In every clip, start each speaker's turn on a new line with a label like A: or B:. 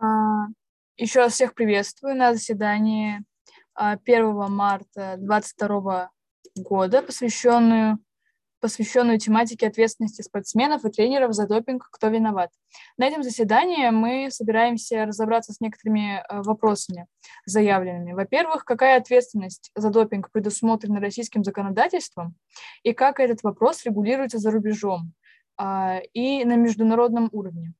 A: А, Еще раз всех приветствую на заседании 1 а, марта 2022 года, посвященную, посвященную тематике ответственности спортсменов и тренеров за допинг «Кто виноват?». На этом заседании мы собираемся разобраться с некоторыми а, вопросами заявленными. Во-первых, какая ответственность за допинг предусмотрена российским законодательством и как этот вопрос регулируется за рубежом и на международном уровне.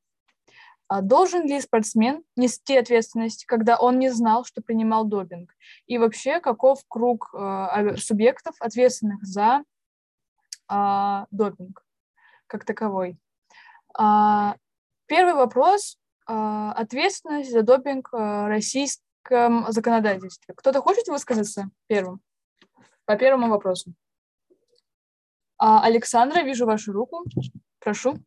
A: А должен ли спортсмен нести ответственность, когда он не знал, что принимал допинг? И вообще, каков круг э, субъектов, ответственных за э, допинг как таковой? Э, первый вопрос. Э, ответственность за допинг в российском законодательстве. Кто-то хочет высказаться первым? По первому вопросу. А, Александра, вижу вашу руку. Прошу.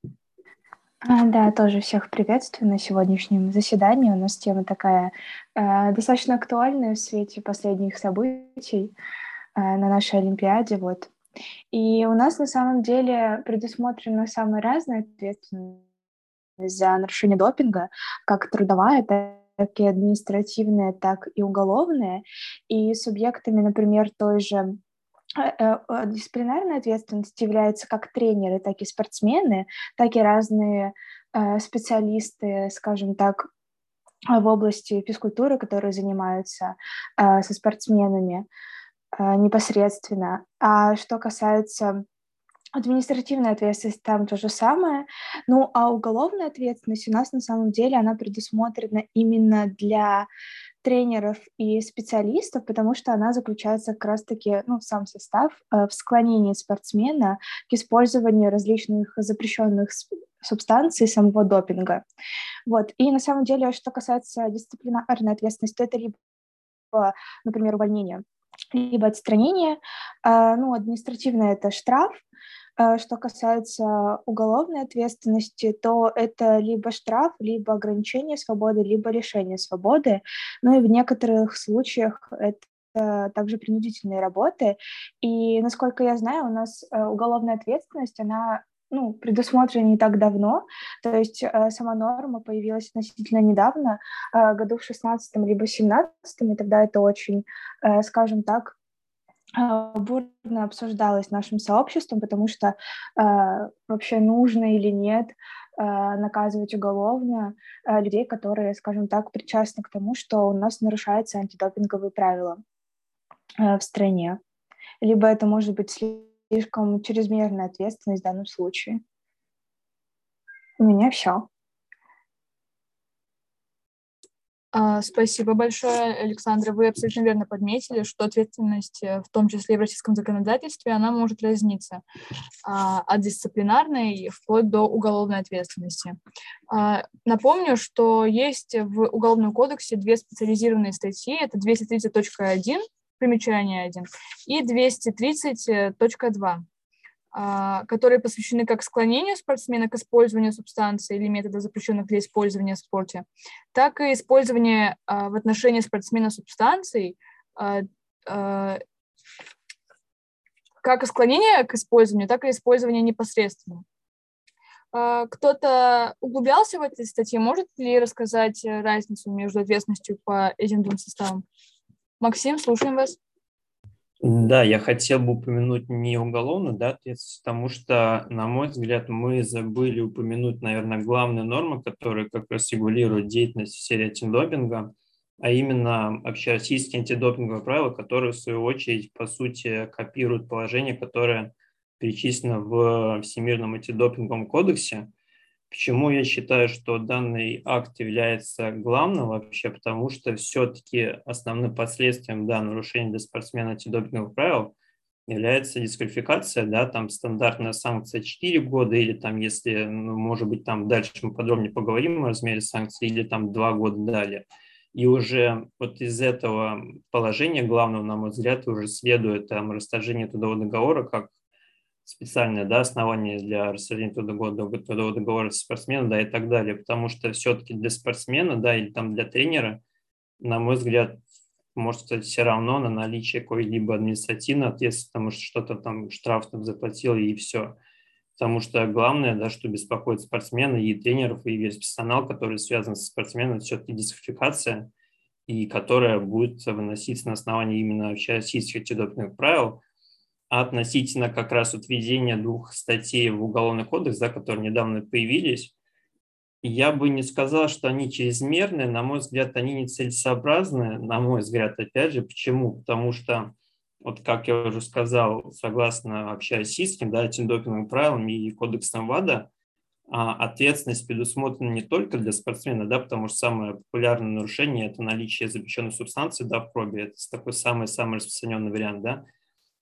B: А, да, тоже всех приветствую на сегодняшнем заседании. У нас тема такая э, достаточно актуальная в свете последних событий э, на нашей Олимпиаде. Вот. И у нас на самом деле предусмотрена самая разная ответственность за нарушение допинга, как трудовая, так и административная, так и уголовная. И субъектами, например, той же Э, э, э, дисциплинарная ответственность является как тренеры, так и спортсмены, так и разные специалисты, скажем так, в области физкультуры, которые занимаются со спортсменами непосредственно. А что касается административной ответственности, там то же самое. Ну, а уголовная ответственность у нас на самом деле, она предусмотрена именно для тренеров и специалистов, потому что она заключается как раз-таки, ну, сам состав э, в склонении спортсмена к использованию различных запрещенных субстанций самого допинга. Вот. И на самом деле, что касается дисциплинарной ответственности, то это либо, например, увольнение, либо отстранение. Э, ну, административное — это штраф, что касается уголовной ответственности, то это либо штраф, либо ограничение свободы, либо лишение свободы. Ну и в некоторых случаях это также принудительные работы. И, насколько я знаю, у нас э, уголовная ответственность, она ну, предусмотрена не так давно, то есть э, сама норма появилась относительно недавно, э, году в 16 либо 17 и тогда это очень, э, скажем так, бурно обсуждалось нашим сообществом, потому что э, вообще нужно или нет э, наказывать уголовно э, людей, которые, скажем так, причастны к тому, что у нас нарушаются антидопинговые правила э, в стране. Либо это может быть слишком чрезмерная ответственность в данном случае. У меня все.
A: А, спасибо большое, Александра. Вы абсолютно верно подметили, что ответственность, э, в том числе в российском законодательстве, она может разниться а, от дисциплинарной вплоть до уголовной ответственности. А, напомню, что есть в Уголовном кодексе две специализированные статьи. Это 230.1, примечание 1, и 230.2. А, которые посвящены как склонению спортсмена к использованию субстанции или метода, запрещенных для использования в спорте, так и использование а, в отношении спортсмена субстанций, а, как склонение к использованию, так и использование непосредственно. Кто-то углублялся в этой статье, может ли рассказать разницу между ответственностью по этим двум составам? Максим, слушаем вас.
C: Да, я хотел бы упомянуть не уголовную да, ответственность, потому что, на мой взгляд, мы забыли упомянуть, наверное, главные нормы, которые как раз регулируют деятельность в сфере антидопинга, а именно общероссийские антидопинговые правила, которые, в свою очередь, по сути, копируют положение, которое перечислено в Всемирном антидопинговом кодексе – Почему я считаю, что данный акт является главным вообще? Потому что все-таки основным последствием да, нарушения для спортсмена антидопинговых правил является дисквалификация, да, там стандартная санкция 4 года, или там, если, ну, может быть, там дальше мы подробнее поговорим о размере санкций, или там 2 года далее. И уже вот из этого положения главного, на мой взгляд, уже следует там расторжение трудового договора как специальное да, основание для расторжения трудового, трудового договора спортсмена, да, и так далее, потому что все-таки для спортсмена, да, или там для тренера, на мой взгляд, может стать все равно на наличие какой-либо административной ответственности, потому что что-то там штраф там заплатил и все. Потому что главное, да, что беспокоит спортсмена и тренеров, и весь персонал, который связан со спортсменом, это все-таки дисквалификация, и которая будет выноситься на основании именно общероссийских антидопинговых правил, относительно как раз вот введения двух статей в Уголовный кодекс, да, которые недавно появились, я бы не сказал, что они чрезмерные, на мой взгляд, они не целесообразны, на мой взгляд, опять же, почему? Потому что, вот как я уже сказал, согласно общероссийским, да, антидопинговым правилам и кодексам ВАДА, а, ответственность предусмотрена не только для спортсмена, да, потому что самое популярное нарушение – это наличие запрещенной субстанции да, в крови, это такой самый-самый распространенный вариант, да,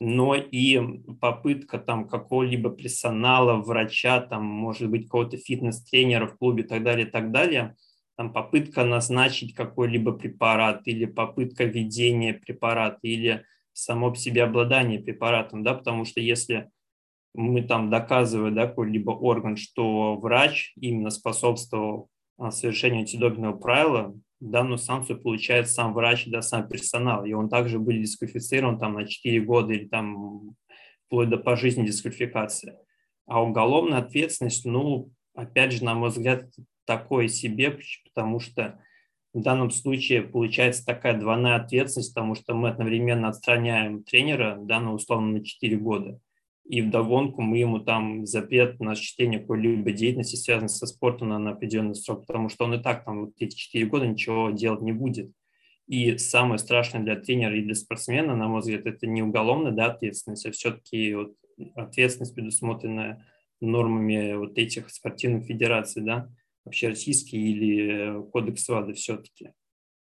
C: но и попытка там какого-либо персонала, врача, там, может быть, какого-то фитнес-тренера в клубе и так далее, и так далее, там попытка назначить какой-либо препарат или попытка введения препарата или само по себе обладание препаратом, да, потому что если мы там доказываем, да, какой-либо орган, что врач именно способствовал а, совершению антидопингового правила, данную санкцию получает сам врач, да, сам персонал. И он также был дисквалифицирован там на 4 года или там вплоть до пожизненной дисквалификации. А уголовная ответственность, ну, опять же, на мой взгляд, такое себе, потому что в данном случае получается такая двойная ответственность, потому что мы одновременно отстраняем тренера, да, на условно на 4 года – и вдогонку мы ему там запрет на осуществление какой-либо деятельности, связанной со спортом на, на определенный срок, потому что он и так там вот эти 4 года ничего делать не будет. И самое страшное для тренера и для спортсмена, на мой взгляд, это не уголовная да, ответственность, а все-таки вот ответственность, предусмотренная нормами вот этих спортивных федераций, да, общероссийские или кодекс ВАДА все-таки.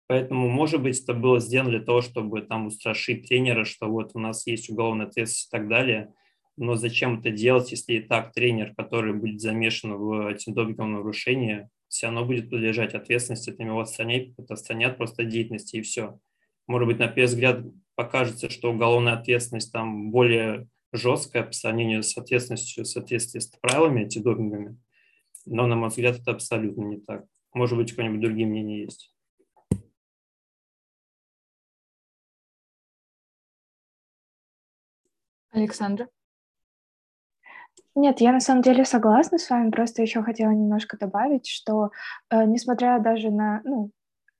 C: Поэтому, может быть, это было сделано для того, чтобы там устрашить тренера, что вот у нас есть уголовная ответственность и так далее – но зачем это делать, если и так тренер, который будет замешан в антидопинговом нарушении, все равно будет подлежать ответственности, это его отстранять, отстранят просто деятельности и все. Может быть, на первый взгляд покажется, что уголовная ответственность там более жесткая по сравнению с ответственностью в соответствии с правилами антидопинговыми, но, на мой взгляд, это абсолютно не так. Может быть, какое-нибудь другие мнения есть.
A: Александра?
B: Нет, я на самом деле согласна с вами, просто еще хотела немножко добавить, что э, несмотря даже на, ну,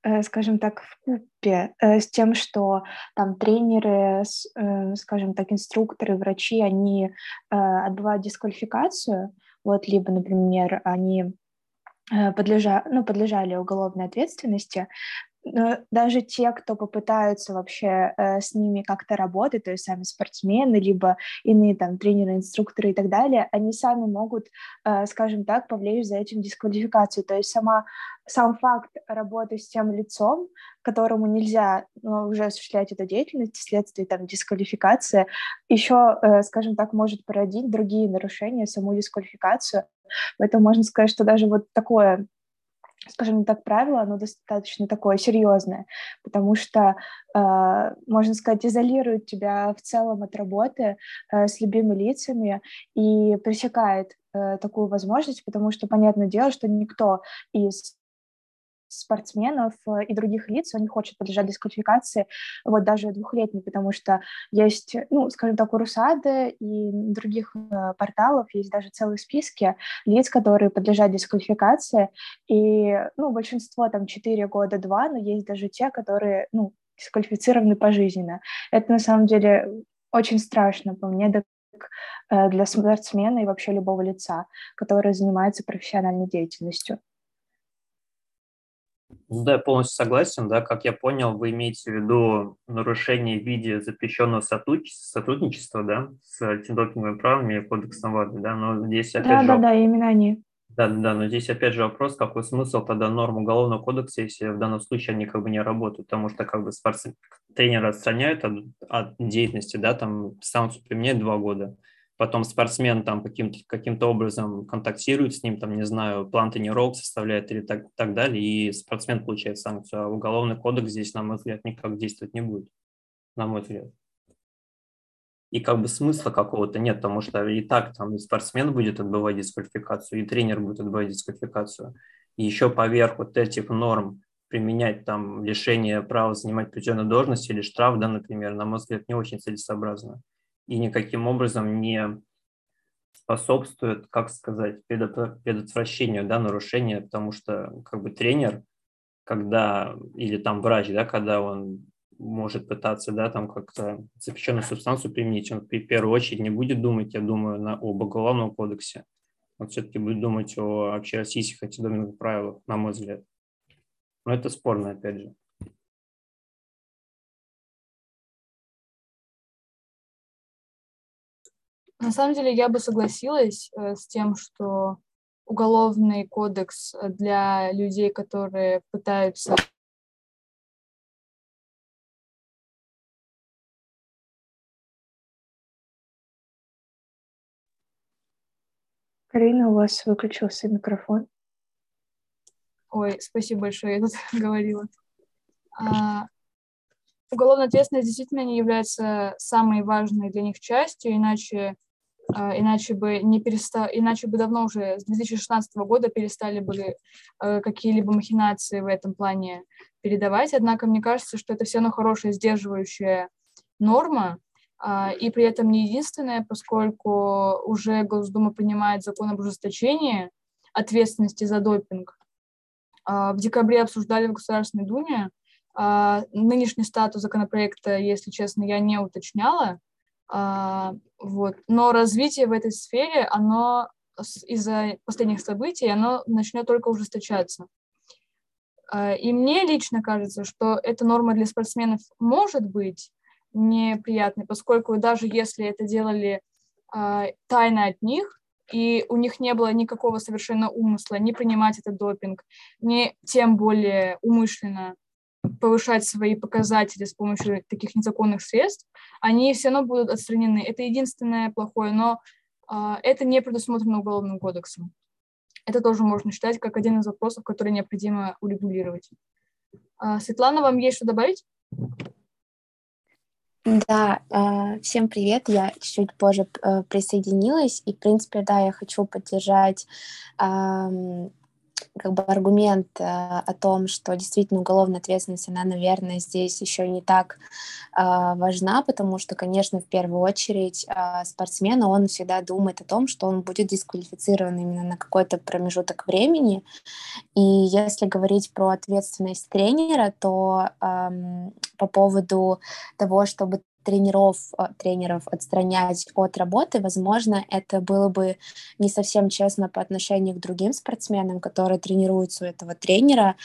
B: э, скажем так, в купе э, с тем, что там тренеры, э, скажем так, инструкторы, врачи, они э, отбывают дисквалификацию, вот, либо, например, они э, подлежа, ну, подлежали уголовной ответственности, даже те, кто попытаются вообще э, с ними как-то работать, то есть сами спортсмены, либо иные там тренеры, инструкторы и так далее, они сами могут, э, скажем так, повлечь за этим дисквалификацию. То есть сама, сам факт работы с тем лицом, которому нельзя ну, уже осуществлять эту деятельность вследствие там дисквалификации, еще, э, скажем так, может породить другие нарушения, саму дисквалификацию. Поэтому можно сказать, что даже вот такое скажем так, правило, оно достаточно такое серьезное, потому что, э, можно сказать, изолирует тебя в целом от работы э, с любыми лицами и пресекает э, такую возможность, потому что, понятное дело, что никто из спортсменов э, и других лиц, он не хочет подлежать дисквалификации, вот даже двухлетний, потому что есть, ну, скажем так, у Русады и других э, порталов есть даже целые списки лиц, которые подлежат дисквалификации, и, ну, большинство там 4 года, 2, но есть даже те, которые, ну, дисквалифицированы пожизненно. Это на самом деле очень страшно по мне, э, для спортсмена и вообще любого лица, который занимается профессиональной деятельностью.
C: Да, я полностью согласен. Да, как я понял, вы имеете в виду нарушение в виде запрещенного сотрудничества, да, с антидопинговыми правами и кодексом ВАДА, да, но здесь опять
B: да,
C: же...
B: Да, да, именно они.
C: Да, да, но здесь опять же вопрос, какой смысл тогда норм Уголовного кодекса, если в данном случае они как бы не работают, потому что как бы спортсмен, тренера отстраняют от, от деятельности, да, там санкцию применяют два года, потом спортсмен там каким-то каким образом контактирует с ним, там, не знаю, план тренировок составляет или так, так далее, и спортсмен получает санкцию, а уголовный кодекс здесь, на мой взгляд, никак действовать не будет, на мой взгляд. И как бы смысла какого-то нет, потому что и так там и спортсмен будет отбывать дисквалификацию, и тренер будет отбывать дисквалификацию. И еще поверх вот этих норм применять там лишение права занимать определенную должность или штраф, да, например, на мой взгляд, не очень целесообразно и никаким образом не способствует, как сказать, предотвращению да, нарушения, потому что как бы тренер, когда, или там врач, да, когда он может пытаться, да, там как-то запрещенную субстанцию применить, он в первую очередь не будет думать, я думаю, на, об уголовном кодексе, он все-таки будет думать о общероссийских антидопинговых правилах, на мой взгляд. Но это спорно, опять же.
A: На самом деле я бы согласилась э, с тем, что уголовный кодекс для людей, которые пытаются
B: Карина, у вас выключился микрофон.
A: Ой, спасибо большое, я тут говорила. А, уголовная ответственность действительно не является самой важной для них частью, иначе, иначе бы не переста... иначе бы давно уже с 2016 года перестали бы а, какие-либо махинации в этом плане передавать. Однако мне кажется, что это все равно хорошая сдерживающая норма, а, и при этом не единственное, поскольку уже Госдума принимает закон об ужесточении ответственности за допинг. А, в декабре обсуждали в Государственной Думе. А, нынешний статус законопроекта, если честно, я не уточняла. Вот. Но развитие в этой сфере, оно из-за последних событий, оно начнет только ужесточаться. И мне лично кажется, что эта норма для спортсменов может быть, неприятный, поскольку даже если это делали э, тайно от них, и у них не было никакого совершенно умысла не принимать этот допинг, не тем более умышленно повышать свои показатели с помощью таких незаконных средств, они все равно будут отстранены. Это единственное плохое, но э, это не предусмотрено Уголовным кодексом. Это тоже можно считать как один из вопросов, который необходимо урегулировать. Э, Светлана, вам есть что добавить?
D: Да, а, всем привет. Я чуть-чуть позже э, присоединилась. И, в принципе, да, я хочу поддержать как бы аргумент э, о том, что действительно уголовная ответственность, она, наверное, здесь еще не так э, важна, потому что, конечно, в первую очередь э, спортсмен, он всегда думает о том, что он будет дисквалифицирован именно на какой-то промежуток времени. И если говорить про ответственность тренера, то э, по поводу того, чтобы тренеров, э, тренеров отстранять от работы, возможно, это было бы не совсем честно по отношению к другим спортсменам, которые тренируются у этого тренера,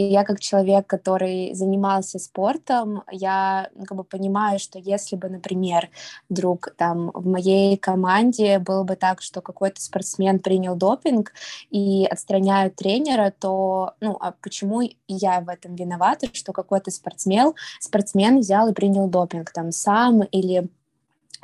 D: и я как человек, который занимался спортом, я ну, как бы понимаю, что если бы, например, вдруг там в моей команде было бы так, что какой-то спортсмен принял допинг и отстраняют тренера, то ну а почему я в этом виновата, что какой-то спортсмен, спортсмен взял и принял допинг там сам или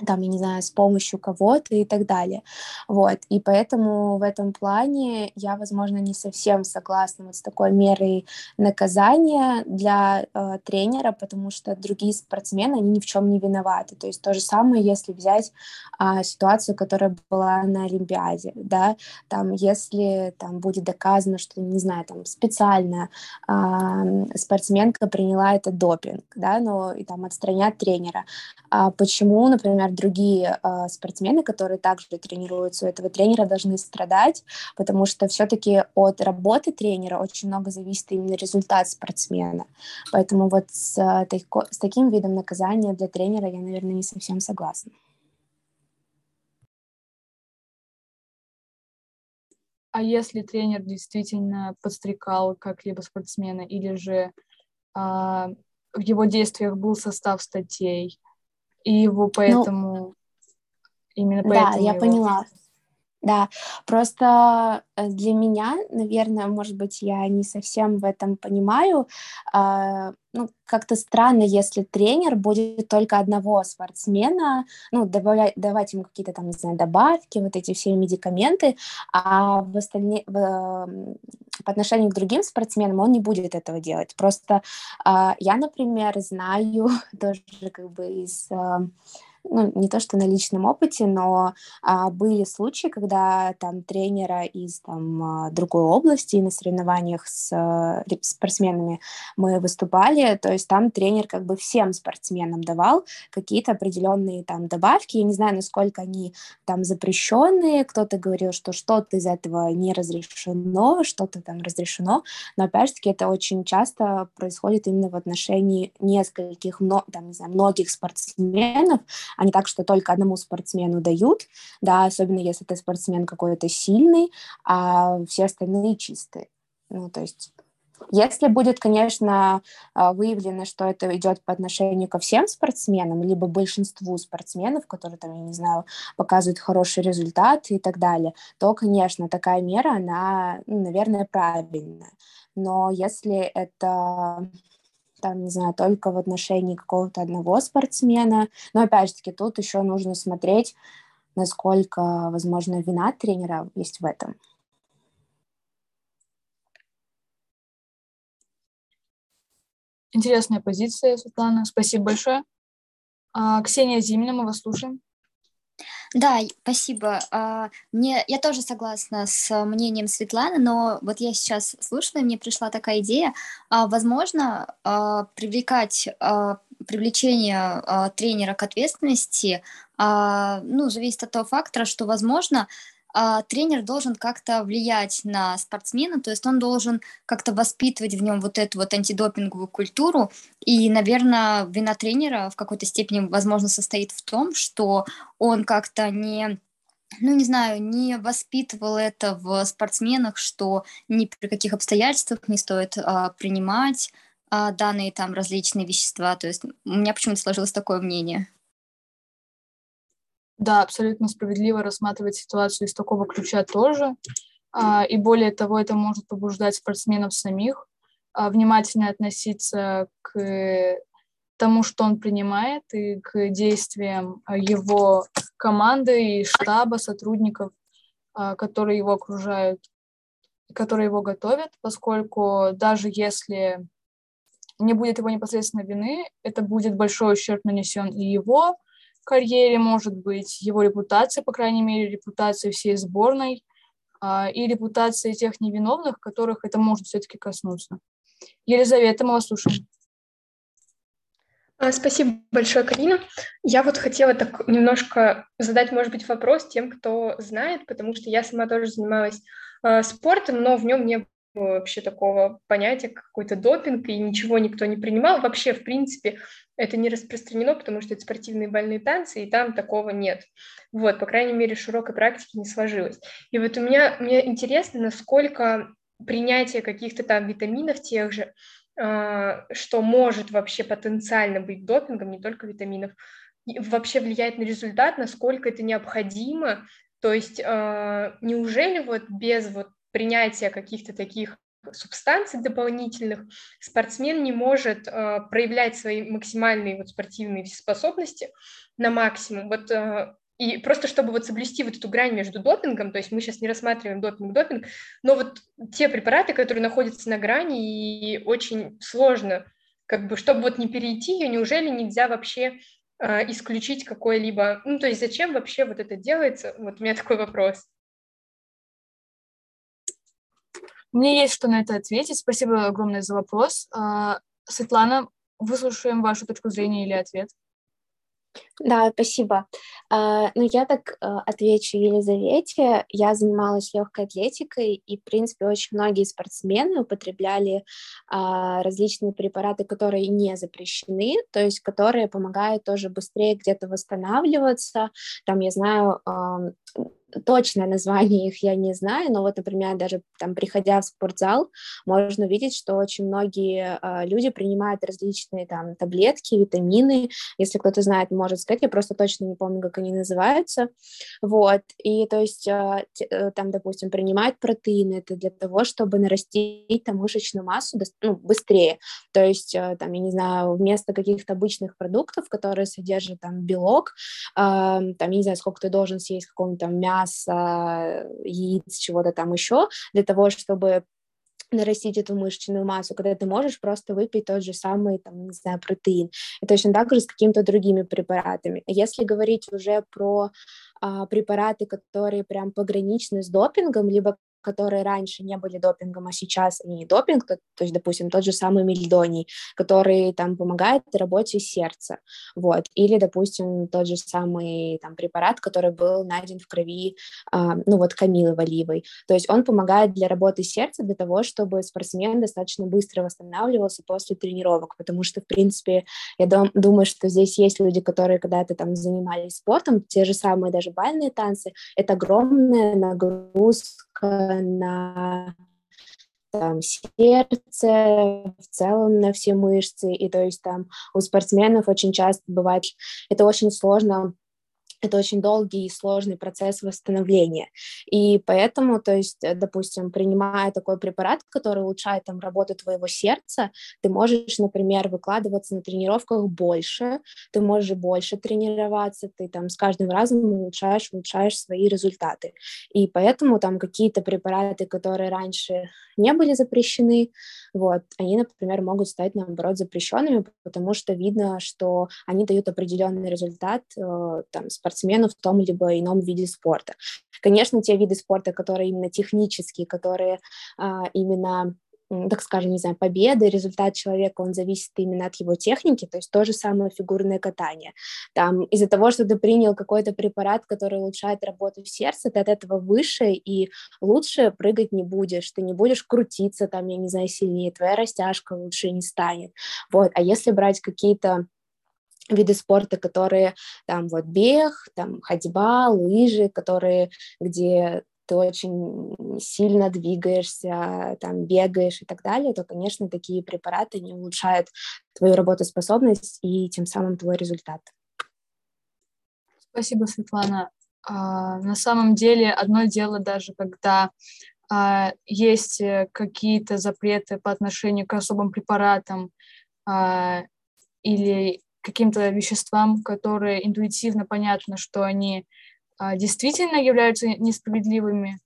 D: там, я не знаю, с помощью кого-то и так далее. Вот, и поэтому в этом плане я, возможно, не совсем согласна вот с такой мерой наказания для э, тренера, потому что другие спортсмены, они ни в чем не виноваты. То есть то же самое, если взять э, ситуацию, которая была на Олимпиаде, да, там, если там будет доказано, что, не знаю, там специально э, спортсменка приняла этот допинг, да, но и там отстранят тренера. А почему, например, например, другие э, спортсмены, которые также тренируются у этого тренера, должны страдать, потому что все-таки от работы тренера очень много зависит именно результат спортсмена. Поэтому вот с, с таким видом наказания для тренера я, наверное, не совсем согласна.
A: А если тренер действительно подстрекал как-либо спортсмена, или же а, в его действиях был состав статей, и его ну, поэтому... Ну, именно поэтому...
D: Да, я его... поняла. Да, просто э, для меня, наверное, может быть, я не совсем в этом понимаю. Э, ну, как-то странно, если тренер будет только одного спортсмена, ну, добавлять, давать ему какие-то там, не знаю, добавки, вот эти все медикаменты, а в остальне... в... по отношению к другим спортсменам он не будет этого делать. Просто э, я, например, знаю тоже как бы из... Э, ну, не то что на личном опыте, но а, были случаи, когда там тренера из там, а, другой области на соревнованиях с а, спортсменами мы выступали, то есть там тренер как бы всем спортсменам давал какие-то определенные там добавки, я не знаю, насколько они там запрещенные, кто-то говорил, что что-то из этого не разрешено, что-то там разрешено, но опять же таки это очень часто происходит именно в отношении нескольких, там, не знаю, многих спортсменов, а не так, что только одному спортсмену дают, да, особенно если это спортсмен какой-то сильный, а все остальные чистые. Ну, то есть если будет, конечно, а, выявлено, что это идет по отношению ко всем спортсменам, либо большинству спортсменов, которые, там, я не знаю, показывают хороший результат и так далее, то, конечно, такая мера, она, ну, наверное, правильная. Но если это там, не знаю, только в отношении какого-то одного спортсмена. Но опять же таки тут еще нужно смотреть, насколько, возможно, вина тренера есть в этом.
A: Интересная позиция, Светлана. Спасибо большое. А, Ксения Зимина, мы вас слушаем.
E: Да, спасибо. А, мне, я тоже согласна с мнением Светланы, но вот я сейчас слушала, мне пришла такая идея. А, возможно, а, привлекать привлечение тренера к ответственности ну, зависит от того фактора, что, возможно, а, тренер должен как-то влиять на спортсмена, то есть он должен как-то воспитывать в нем вот эту вот антидопинговую культуру. И, наверное, вина тренера в какой-то степени, возможно, состоит в том, что он как-то не ну, не знаю, не воспитывал это в спортсменах, что ни при каких обстоятельствах не стоит а, принимать а, данные там различные вещества. То есть у меня почему-то сложилось такое мнение.
A: Да, абсолютно справедливо рассматривать ситуацию из такого ключа тоже. А, и более того, это может побуждать спортсменов самих а, внимательно относиться к тому, что он принимает, и к действиям его команды и штаба, сотрудников, а, которые его окружают, которые его готовят, поскольку даже если не будет его непосредственной вины, это будет большой ущерб нанесен и его карьере, может быть, его репутация, по крайней мере, репутация всей сборной а, и репутация тех невиновных, которых это может все-таки коснуться. Елизавета, мы вас слушаем.
F: А, спасибо большое, Карина. Я вот хотела так немножко задать, может быть, вопрос тем, кто знает, потому что я сама тоже занималась э, спортом, но в нем не вообще такого понятия, как какой-то допинг, и ничего никто не принимал. Вообще, в принципе, это не распространено, потому что это спортивные бальные танцы, и там такого нет. Вот, по крайней мере, широкой практики не сложилось. И вот у меня, мне интересно, насколько принятие каких-то там витаминов тех же, э, что может вообще потенциально быть допингом, не только витаминов, вообще влияет на результат, насколько это необходимо. То есть э, неужели вот без вот принятия каких-то таких субстанций дополнительных спортсмен не может э, проявлять свои максимальные вот спортивные способности на максимум. Вот э, и просто чтобы вот соблюсти вот эту грань между допингом, то есть мы сейчас не рассматриваем допинг-допинг, но вот те препараты, которые находятся на грани, и очень сложно, как бы, чтобы вот не перейти ее, неужели нельзя вообще э, исключить какой-либо, ну, то есть зачем вообще вот это делается? Вот у меня такой вопрос.
A: Мне есть что на это ответить. Спасибо огромное за вопрос. А, Светлана, выслушаем вашу точку зрения или ответ.
D: Да, спасибо. Uh, ну, я так uh, отвечу Елизавете. Я занималась легкой атлетикой, и, в принципе, очень многие спортсмены употребляли uh, различные препараты, которые не запрещены, то есть которые помогают тоже быстрее где-то восстанавливаться. Там, я знаю, точное название их я не знаю, но вот, например, даже там, приходя в спортзал, можно увидеть, что очень многие э, люди принимают различные там таблетки, витамины, если кто-то знает, может сказать, я просто точно не помню, как они называются, вот, и то есть э, там, допустим, принимать протеины, это для того, чтобы нарастить там мышечную массу ну, быстрее, то есть э, там, я не знаю, вместо каких-то обычных продуктов, которые содержат там белок, э, там, я не знаю, сколько ты должен съесть какого-нибудь там мяса, мяса, яиц, чего-то там еще, для того, чтобы нарастить эту мышечную массу, когда ты можешь просто выпить тот же самый, там, не знаю, протеин. И точно так же с какими-то другими препаратами. Если говорить уже про а, препараты, которые прям пограничны с допингом, либо которые раньше не были допингом, а сейчас они допинг, то, то есть, допустим, тот же самый мельдоний, который там помогает работе сердца, вот, или, допустим, тот же самый там препарат, который был найден в крови, а, ну вот Камилы Валивой, то есть он помогает для работы сердца, для того, чтобы спортсмен достаточно быстро восстанавливался после тренировок, потому что, в принципе, я дум- думаю, что здесь есть люди, которые когда-то там занимались спортом, те же самые даже бальные танцы, это огромная нагрузка на там, сердце, в целом на все мышцы, и то есть там у спортсменов очень часто бывает, это очень сложно это очень долгий и сложный процесс восстановления. И поэтому, то есть, э, допустим, принимая такой препарат, который улучшает там работу твоего сердца, ты можешь, например, выкладываться на тренировках больше, ты можешь больше тренироваться, ты там с каждым разом улучшаешь, улучшаешь свои результаты. И поэтому там какие-то препараты, которые раньше не были запрещены, вот, они, например, могут стать, наоборот, запрещенными, потому что видно, что они дают определенный результат э, там, спортсмену в том либо ином виде спорта. Конечно, те виды спорта, которые именно технические, которые а, именно так скажем, не знаю, победы, результат человека, он зависит именно от его техники, то есть то же самое фигурное катание. Там из-за того, что ты принял какой-то препарат, который улучшает работу сердца, ты от этого выше и лучше прыгать не будешь, ты не будешь крутиться там, я не знаю, сильнее, твоя растяжка лучше не станет. Вот, а если брать какие-то виды спорта, которые там вот бег, там ходьба, лыжи, которые, где ты очень сильно двигаешься, там бегаешь и так далее, то, конечно, такие препараты не улучшают твою работоспособность и тем самым твой результат.
A: Спасибо, Светлана. А, на самом деле, одно дело даже, когда а, есть э, какие-то запреты по отношению к особым препаратам а, или каким-то веществам, которые интуитивно понятно, что они а, действительно являются несправедливыми,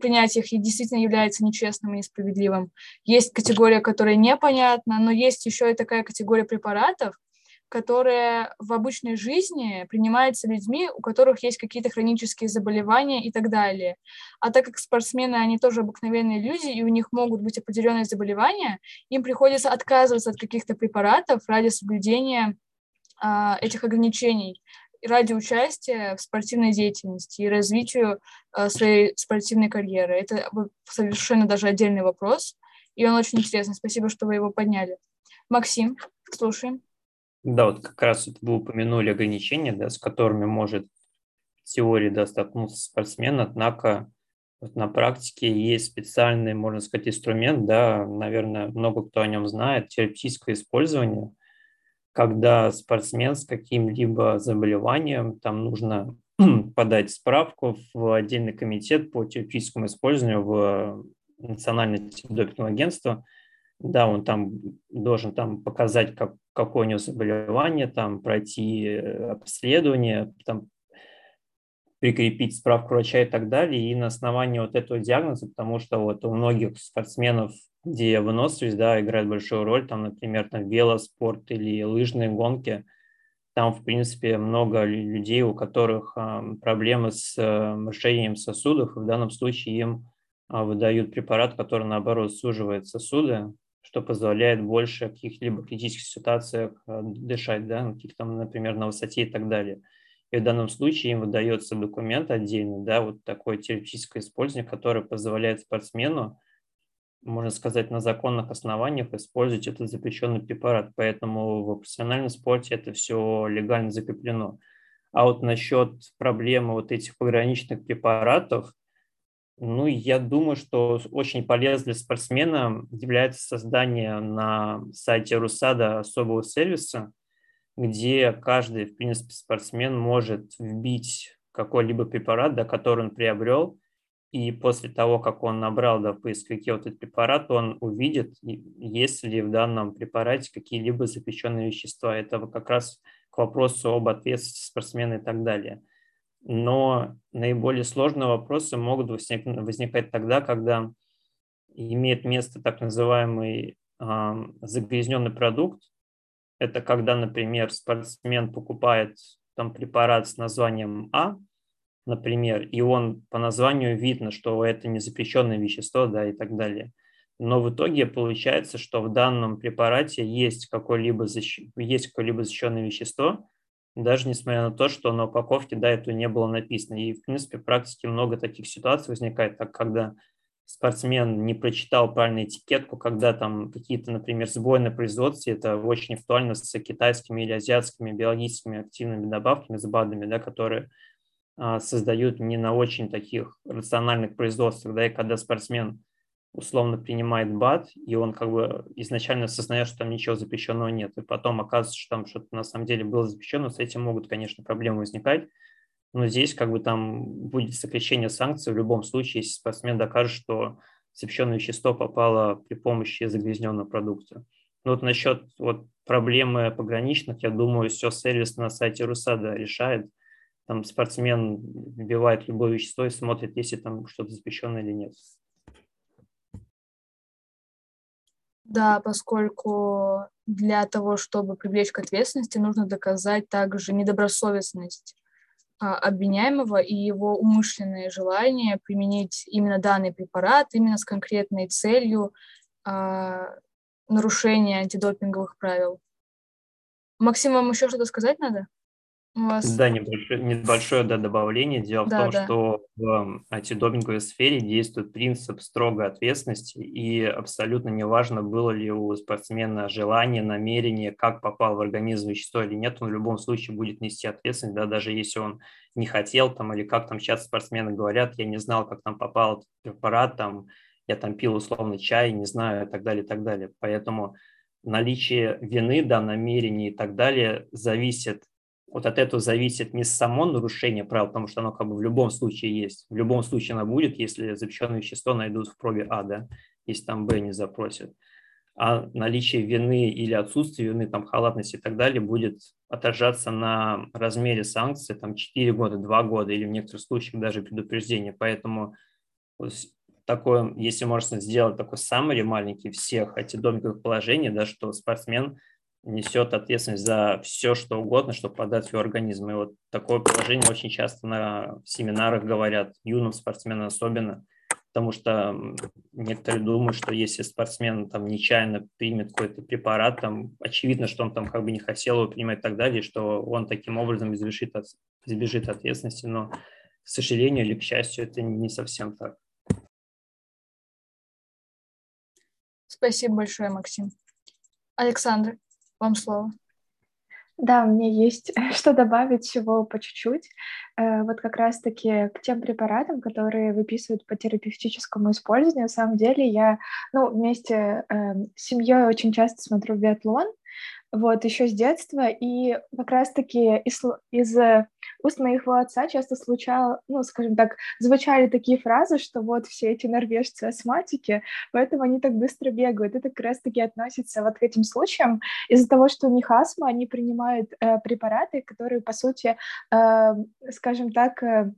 A: принятие их действительно является нечестным и несправедливым. Есть категория, которая непонятна, но есть еще и такая категория препаратов, которая в обычной жизни принимается людьми, у которых есть какие-то хронические заболевания и так далее. А так как спортсмены, они тоже обыкновенные люди, и у них могут быть определенные заболевания, им приходится отказываться от каких-то препаратов ради соблюдения а, этих ограничений ради участия в спортивной деятельности и развитию а, своей спортивной карьеры. Это совершенно даже отдельный вопрос, и он очень интересный. Спасибо, что вы его подняли. Максим, слушаем.
C: Да, вот как раз вы упомянули ограничения, да, с которыми может в теории да, столкнуться спортсмен, однако вот на практике есть специальный, можно сказать, инструмент, да, наверное, много кто о нем знает, терапевтическое использование, когда спортсмен с каким-либо заболеванием, там нужно подать справку в отдельный комитет по терапевтическому использованию в Национальное антидопинговое агентство, да, он там должен там показать, как, какое у него заболевание, там пройти э, обследование, там прикрепить справку врача и так далее. И на основании вот этого диагноза, потому что вот у многих спортсменов, где выносливость, да, играет большую роль, там, например, там велоспорт или лыжные гонки, там, в принципе, много людей, у которых э, проблемы с э, расширением сосудов, и в данном случае им э, выдают препарат, который, наоборот, суживает сосуды, что позволяет больше в каких-либо критических ситуациях э, дышать, да, каких-то, например, на высоте и так далее. И в данном случае им выдается документ отдельный, да, вот такое терапевтическое использование, которое позволяет спортсмену, можно сказать, на законных основаниях использовать этот запрещенный препарат. Поэтому в профессиональном спорте это все легально закреплено. А вот насчет проблемы вот этих пограничных препаратов – ну, я думаю, что очень полезно для спортсмена является создание на сайте Русада особого сервиса, где каждый, в принципе, спортсмен может вбить какой-либо препарат, да, который он приобрел, и после того, как он набрал да, в поисковике вот этот препарат, он увидит, есть ли в данном препарате какие-либо запрещенные вещества. Это как раз к вопросу об ответственности спортсмена и так далее но наиболее сложные вопросы могут возникать тогда, когда имеет место так называемый э, загрязненный продукт. Это когда, например, спортсмен покупает там препарат с названием А, например, и он по названию видно, что это не запрещенное вещество, да, и так далее. Но в итоге получается, что в данном препарате есть какое-либо защ... есть какое-либо защищенное вещество, даже несмотря на то, что на упаковке да, этого не было написано. И, в принципе, в практике много таких ситуаций возникает, так когда спортсмен не прочитал правильную этикетку, когда там какие-то, например, сбои на производстве, это очень актуально с китайскими или азиатскими биологическими активными добавками, с БАДами, да, которые а, создают не на очень таких рациональных производствах, да, и когда спортсмен условно принимает БАД, и он как бы изначально осознает, что там ничего запрещенного нет, и потом оказывается, что там что-то на самом деле было запрещено, с этим могут, конечно, проблемы возникать, но здесь как бы там будет сокращение санкций в любом случае, если спортсмен докажет, что запрещенное вещество попало при помощи загрязненного продукта. Ну вот насчет вот проблемы пограничных, я думаю, все сервис на сайте Русада решает. Там спортсмен вбивает любое вещество и смотрит, если там что-то запрещенное или нет.
A: Да, поскольку для того, чтобы привлечь к ответственности, нужно доказать также недобросовестность а, обвиняемого и его умышленное желание применить именно данный препарат именно с конкретной целью а, нарушения антидопинговых правил. Максим, вам еще что-то сказать надо?
C: Вас... Да, небольшое, небольшое да, добавление. Дело да, в том, да. что в антидопинговой сфере действует принцип строгой ответственности, и абсолютно неважно, было ли у спортсмена желание, намерение, как попал в организм вещество или нет, он в любом случае будет нести ответственность, да, даже если он не хотел, там, или как там сейчас спортсмены говорят, я не знал, как там попал этот препарат, там, я там пил условно чай, не знаю, и так далее, и так далее. Поэтому наличие вины, да, намерений и так далее зависит вот от этого зависит не само нарушение правил, потому что оно как бы в любом случае есть. В любом случае оно будет, если запрещенное вещество найдут в пробе А, да, если там Б не запросят. А наличие вины или отсутствие вины, там халатности и так далее будет отражаться на размере санкций, там 4 года, 2 года или в некоторых случаях даже предупреждение. Поэтому такое, если можно сделать такой самый маленький всех антидопинговых положений, да, что спортсмен – несет ответственность за все, что угодно, чтобы подать свой организм. И вот такое положение очень часто на семинарах говорят, юным спортсменам особенно, потому что некоторые думают, что если спортсмен там нечаянно примет какой-то препарат, там очевидно, что он там как бы не хотел его принимать и так далее, что он таким образом избежит, от, избежит ответственности, но, к сожалению или к счастью, это не совсем так.
A: Спасибо большое, Максим. Александр, вам слово.
B: Да, мне есть что добавить всего по чуть-чуть. Э, вот как раз-таки к тем препаратам, которые выписывают по терапевтическому использованию, на самом деле я ну, вместе э, с семьей очень часто смотрю биатлон, вот, еще с детства, и как раз-таки из, из э, уст моего отца часто случало, ну, скажем так, звучали такие фразы, что вот все эти норвежцы астматики, поэтому они так быстро бегают. Это как раз-таки относится вот к этим случаям. Из-за того, что у них астма, они принимают э, препараты, которые, по сути, э, скажем так, э,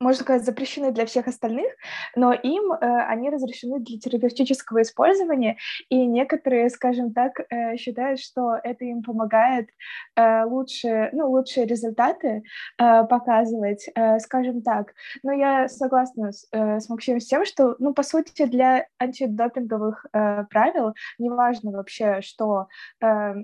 B: можно сказать, запрещены для всех остальных, но им э, они разрешены для терапевтического использования, и некоторые, скажем так, э, считают, что это им помогает э, лучше, ну, лучшие результаты э, показывать, э, скажем так. Но я согласна с, э, с Максимом с тем, что, ну, по сути, для антидопинговых э, правил неважно вообще, что э,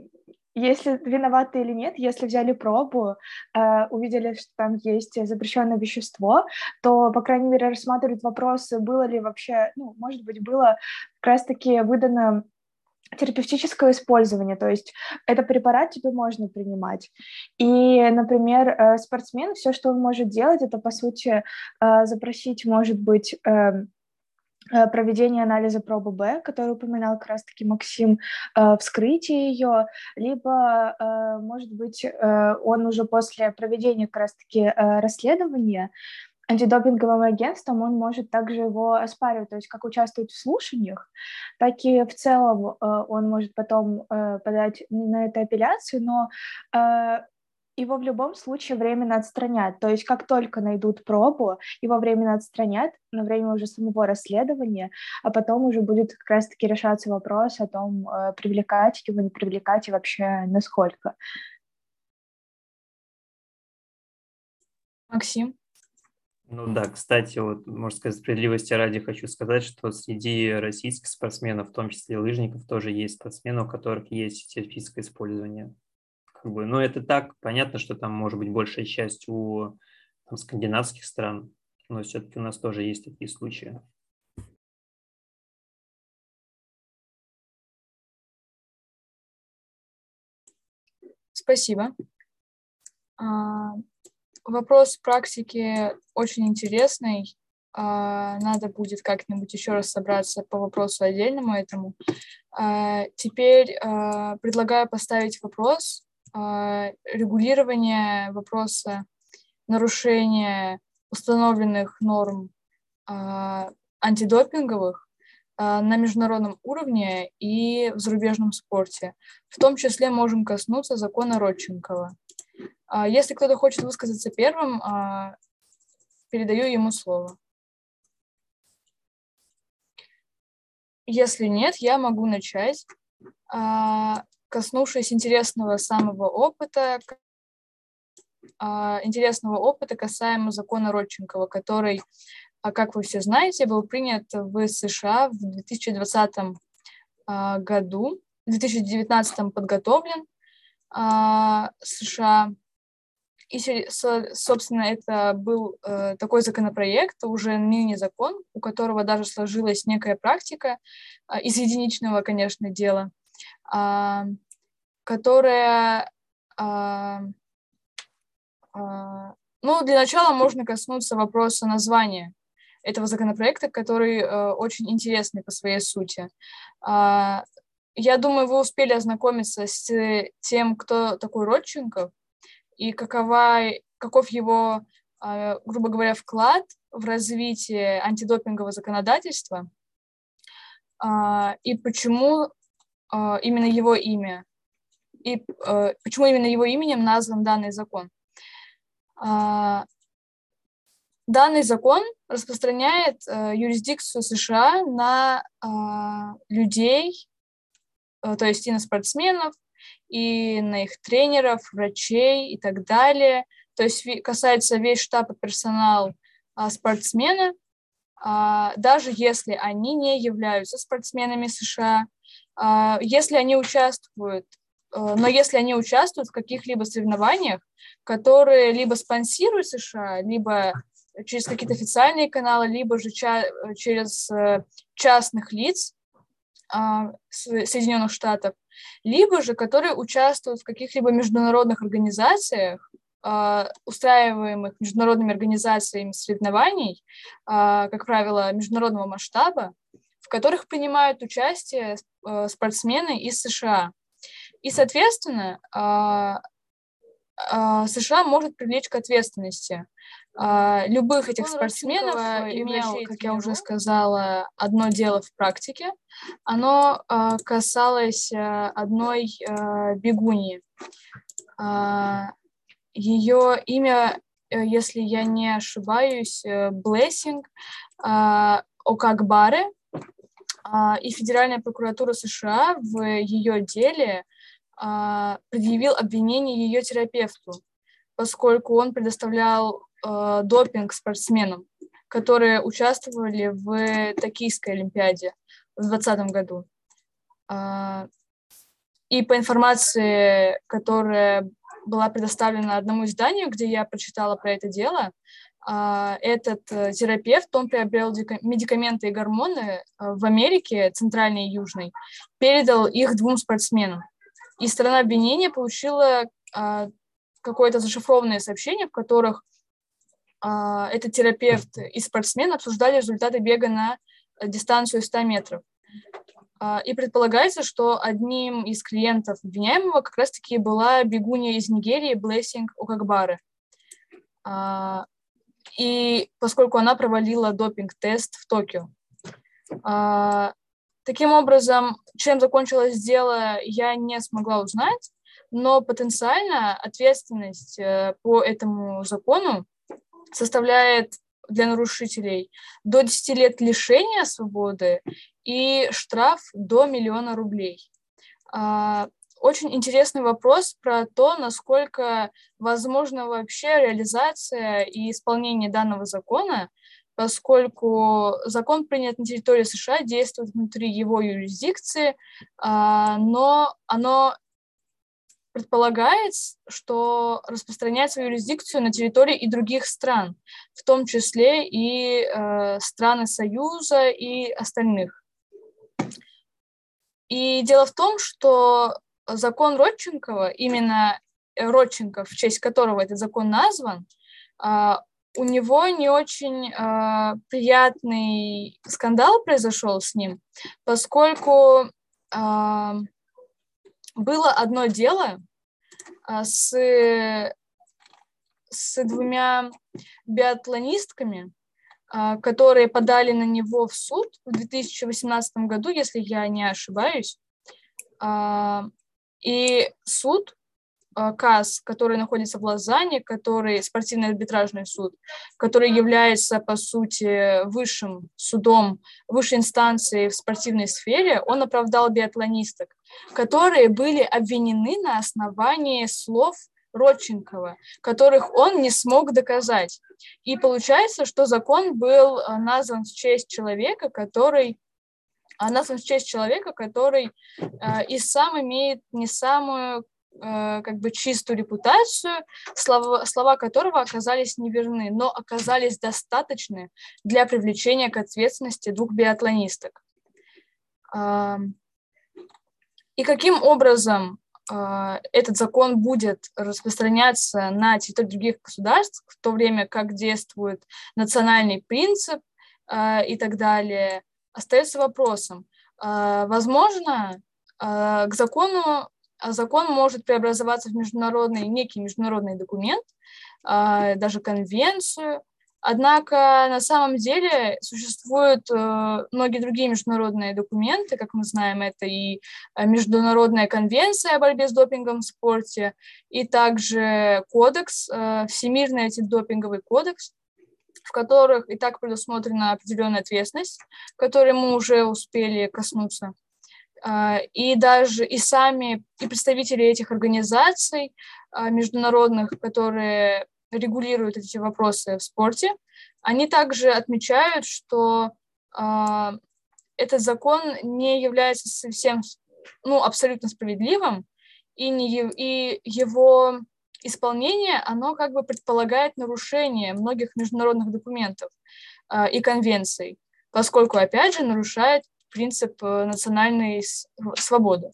B: если виноваты или нет, если взяли пробу, э, увидели, что там есть запрещенное вещество, то, по крайней мере, рассматривают вопрос, было ли вообще, ну, может быть, было как раз-таки выдано терапевтическое использование, то есть это препарат тебе можно принимать. И, например, э, спортсмен, все, что он может делать, это, по сути, э, запросить, может быть, эм, проведение анализа пробы Б, который упоминал как раз-таки Максим, э, вскрытие ее, либо, э, может быть, он уже после проведения как раз-таки расследования антидопинговым агентством, он может также его оспаривать, то есть как участвовать в слушаниях, так и в целом он может потом подать на это апелляцию, но его в любом случае временно отстранят. То есть как только найдут пробу, его временно отстранят на время уже самого расследования, а потом уже будет как раз-таки решаться вопрос о том, э, привлекать его, не привлекать и вообще насколько.
A: Максим?
C: Ну да, кстати, вот, можно сказать, справедливости ради хочу сказать, что среди российских спортсменов, в том числе лыжников, тоже есть спортсмены, у которых есть терапевтическое использование. Как бы, но это так, понятно, что там может быть большая часть у там, скандинавских стран, но все-таки у нас тоже есть такие случаи.
A: Спасибо. А, вопрос практики очень интересный. А, надо будет как-нибудь еще раз собраться по вопросу отдельному этому. А, теперь а, предлагаю поставить вопрос регулирования вопроса нарушения установленных норм антидопинговых на международном уровне и в зарубежном спорте. В том числе можем коснуться закона Родченкова. Если кто-то хочет высказаться первым, передаю ему слово. Если нет, я могу начать, а, коснувшись интересного самого опыта, а, интересного опыта касаемо закона Родченкова, который, а, как вы все знаете, был принят в США в 2020 году, в 2019 подготовлен США. И, собственно, это был э, такой законопроект, уже ныне закон, у которого даже сложилась некая практика из единичного, конечно, дела, которая... Э, э, ну, для начала можно коснуться вопроса названия этого законопроекта, который э, очень интересный по своей сути. Э, я думаю, вы успели ознакомиться с тем, кто такой Родченков, и какова, каков его, а, грубо говоря, вклад в развитие антидопингового законодательства а, и почему а, именно его имя, и почему именно его именем назван данный закон. Данный закон распространяет юрисдикцию США на людей, то есть и на спортсменов, и на их тренеров, врачей и так далее. То есть касается весь штаб и персонал а, спортсмена, а, даже если они не являются спортсменами США, а, если они участвуют, но если они участвуют в каких-либо соревнованиях, которые либо спонсируют США, либо через какие-то официальные каналы, либо же ча- через э, частных лиц а, Соединенных Штатов, либо же которые участвуют в каких-либо международных организациях, а, устраиваемых международными организациями соревнований, а, как правило, международного масштаба, в которых принимают участие спортсмены из США. И, соответственно, США может привлечь к ответственности любых этих спортсменов, имел, как я уже сказала, одно дело в практике. Оно касалось одной бегуньи. Ее имя, э, если я не ошибаюсь, Блессинг Окакбаре, и Федеральная прокуратура США в ее деле предъявил обвинение ее терапевту, поскольку он предоставлял э, допинг спортсменам, которые участвовали в Токийской Олимпиаде в 2020 году. Э, и по информации, которая была предоставлена одному изданию, где я прочитала про это дело, э, этот э, терапевт, он приобрел медикаменты и гормоны э, в Америке, центральной и южной, передал их двум спортсменам. И сторона обвинения получила какое-то зашифрованное сообщение, в которых а, этот терапевт и спортсмен обсуждали результаты бега на дистанцию 100 метров. А, и предполагается, что одним из клиентов обвиняемого как раз-таки была бегунья из Нигерии Блессинг Окакбары. А, и поскольку она провалила допинг-тест в Токио. Таким образом, чем закончилось дело, я не смогла узнать, но потенциально ответственность э, по этому закону составляет для нарушителей до 10 лет лишения свободы и штраф до миллиона рублей. А, очень интересный вопрос про то, насколько возможна вообще реализация и исполнение данного закона, поскольку закон принят на территории США, действует внутри его юрисдикции, а, но оно предполагает, что распространяет свою юрисдикцию на территории и других стран, в том числе и э, страны Союза и остальных. И дело в том, что закон Родченкова, именно Родченков, в честь которого этот закон назван, э, у него не очень э, приятный скандал произошел с ним, поскольку э, было одно дело а, с, с двумя биатлонистками, а, которые подали на него в суд в 2018 году, если я не ошибаюсь. А, и суд КАС, который находится в Лозанне, который спортивный арбитражный суд, который является, по сути, высшим судом, высшей инстанцией в спортивной сфере, он оправдал биатлонисток, которые были обвинены на основании слов Родченкова, которых он не смог доказать. И получается, что закон был э, назван в честь человека, который а назван в честь человека, который э, и сам имеет не самую Э, как бы чистую репутацию, слова, слова которого оказались неверны, но оказались достаточны для привлечения к ответственности двух биатлонисток. И каким образом а, этот закон будет распространяться на территории других государств, в то время как действует национальный принцип а, и так далее, остается вопросом. Возможно, к закону закон может преобразоваться в международный, некий международный документ, а, даже конвенцию. Однако на самом деле существуют э, многие другие международные документы, как мы знаем, это и э, Международная конвенция о борьбе с допингом в спорте, и также кодекс, э, Всемирный антидопинговый кодекс, в которых и так предусмотрена определенная ответственность, которой мы уже успели коснуться. А, и даже и сами, и представители этих организаций а, международных, которые регулируют эти вопросы в спорте, они также отмечают, что а, этот закон не является совсем, ну, абсолютно справедливым, и, не, и его исполнение, оно как бы предполагает нарушение многих международных документов э, и конвенций, поскольку, опять же, нарушает принцип э, национальной свободы.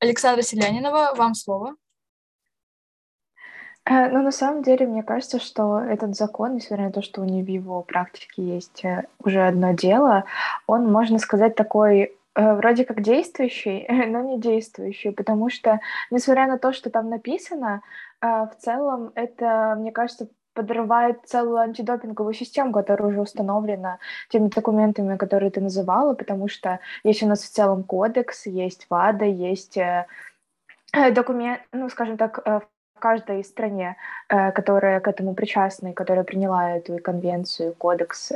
A: Александра Селянинова, вам слово.
B: Э, ну, на самом деле, мне кажется, что этот закон, несмотря на то, что у него в его практике есть э, уже одно дело, он, можно сказать, такой вроде как действующий, но не действующий, потому что, несмотря на то, что там написано, в целом это, мне кажется, подрывает целую антидопинговую систему, которая уже установлена теми документами, которые ты называла, потому что есть у нас в целом кодекс, есть ВАДА, есть э, э документ, ну, скажем так, э, в каждой стране, которая к этому причастна и которая приняла эту конвенцию, кодекс,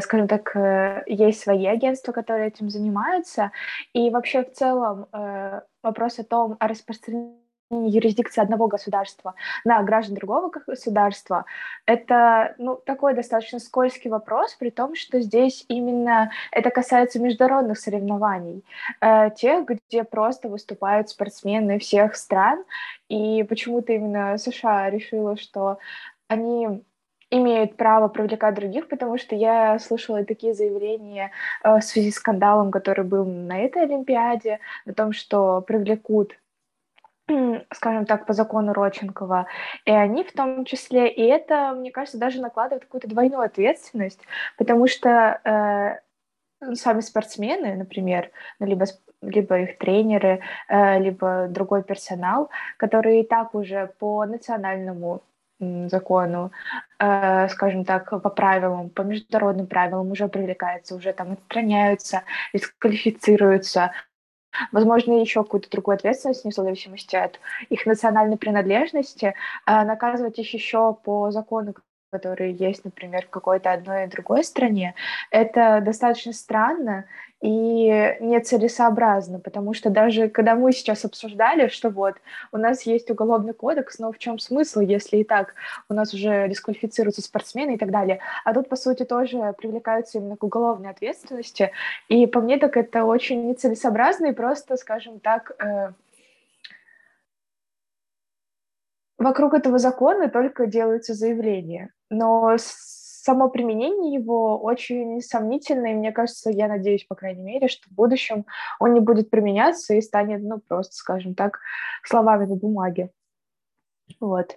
B: скажем так, есть свои агентства, которые этим занимаются, и вообще в целом вопрос о том, о распространении юрисдикции одного государства на граждан другого государства, это ну, такой достаточно скользкий вопрос, при том, что здесь именно это касается международных соревнований, э, тех, где просто выступают спортсмены всех стран, и почему-то именно США решила, что они имеют право привлекать других, потому что я слышала такие заявления э, в связи с скандалом, который был на этой Олимпиаде, о том, что привлекут скажем так, по закону Роченкова, и они в том числе, и это, мне кажется, даже накладывает какую-то двойную ответственность, потому что э, сами спортсмены, например, ну, либо, либо их тренеры, э, либо другой персонал, которые и так уже по национальному закону, э, скажем так, по правилам, по международным правилам уже привлекаются, уже там отстраняются, дисквалифицируются, возможно, еще какую-то другую ответственность, вне зависимости от их национальной принадлежности, а наказывать их еще по закону, которые есть, например, в какой-то одной и другой стране, это достаточно странно и нецелесообразно, потому что даже когда мы сейчас обсуждали, что вот у нас есть уголовный кодекс, но в чем смысл, если и так у нас уже дисквалифицируются спортсмены и так далее, а тут, по сути, тоже привлекаются именно к уголовной ответственности, и по мне так это очень нецелесообразно и просто, скажем так, э, вокруг этого закона только делаются заявления. Но само применение его очень сомнительное, и мне кажется, я надеюсь, по крайней мере, что в будущем он не будет применяться и станет, ну, просто, скажем так, словами на бумаге. Вот.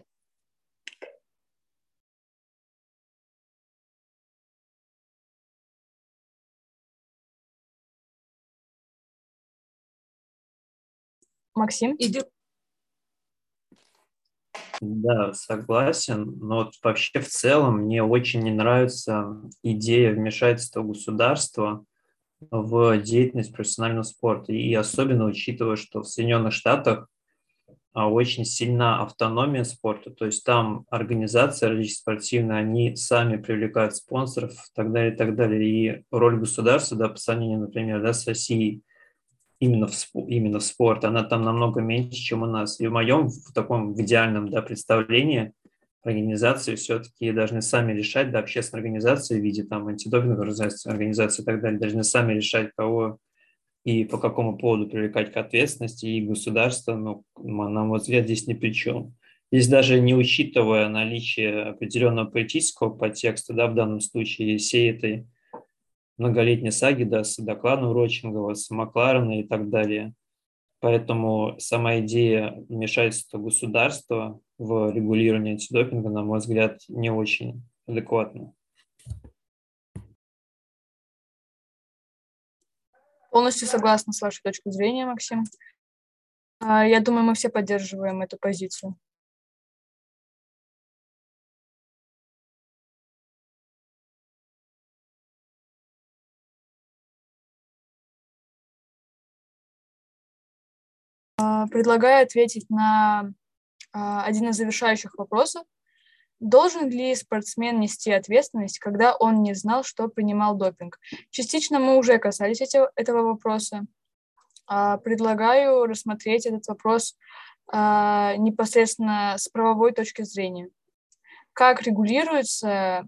A: Максим? Иди,
C: да, согласен. Но вот вообще в целом мне очень не нравится идея вмешательства государства в деятельность профессионального спорта. И особенно учитывая, что в Соединенных Штатах а, очень сильна автономия спорта, то есть там организации различные спортивные, они сами привлекают спонсоров и так далее, и так далее. И роль государства, да, по сравнению, например, да, с Россией, именно в, именно в спорт, она там намного меньше, чем у нас. И в моем, в таком в идеальном да, представлении, организации все-таки должны сами решать, да, общественные организации в виде там антидопинговой организации, и так далее, должны сами решать, кого и по какому поводу привлекать к ответственности, и государство, ну, на мой взгляд, здесь ни при чем. Здесь даже не учитывая наличие определенного политического подтекста, да, в данном случае всей этой многолетней саги, да, с докладом Рочингова, с Макларена и так далее. Поэтому сама идея вмешательства государства в регулирование антидопинга, на мой взгляд, не очень адекватна.
A: Полностью согласна с вашей точкой зрения, Максим. А, я думаю, мы все поддерживаем эту позицию. Предлагаю ответить на а, один из завершающих вопросов. Должен ли спортсмен нести ответственность, когда он не знал, что принимал допинг? Частично мы уже касались этого, этого вопроса. А, предлагаю рассмотреть этот вопрос а, непосредственно с правовой точки зрения. Как регулируется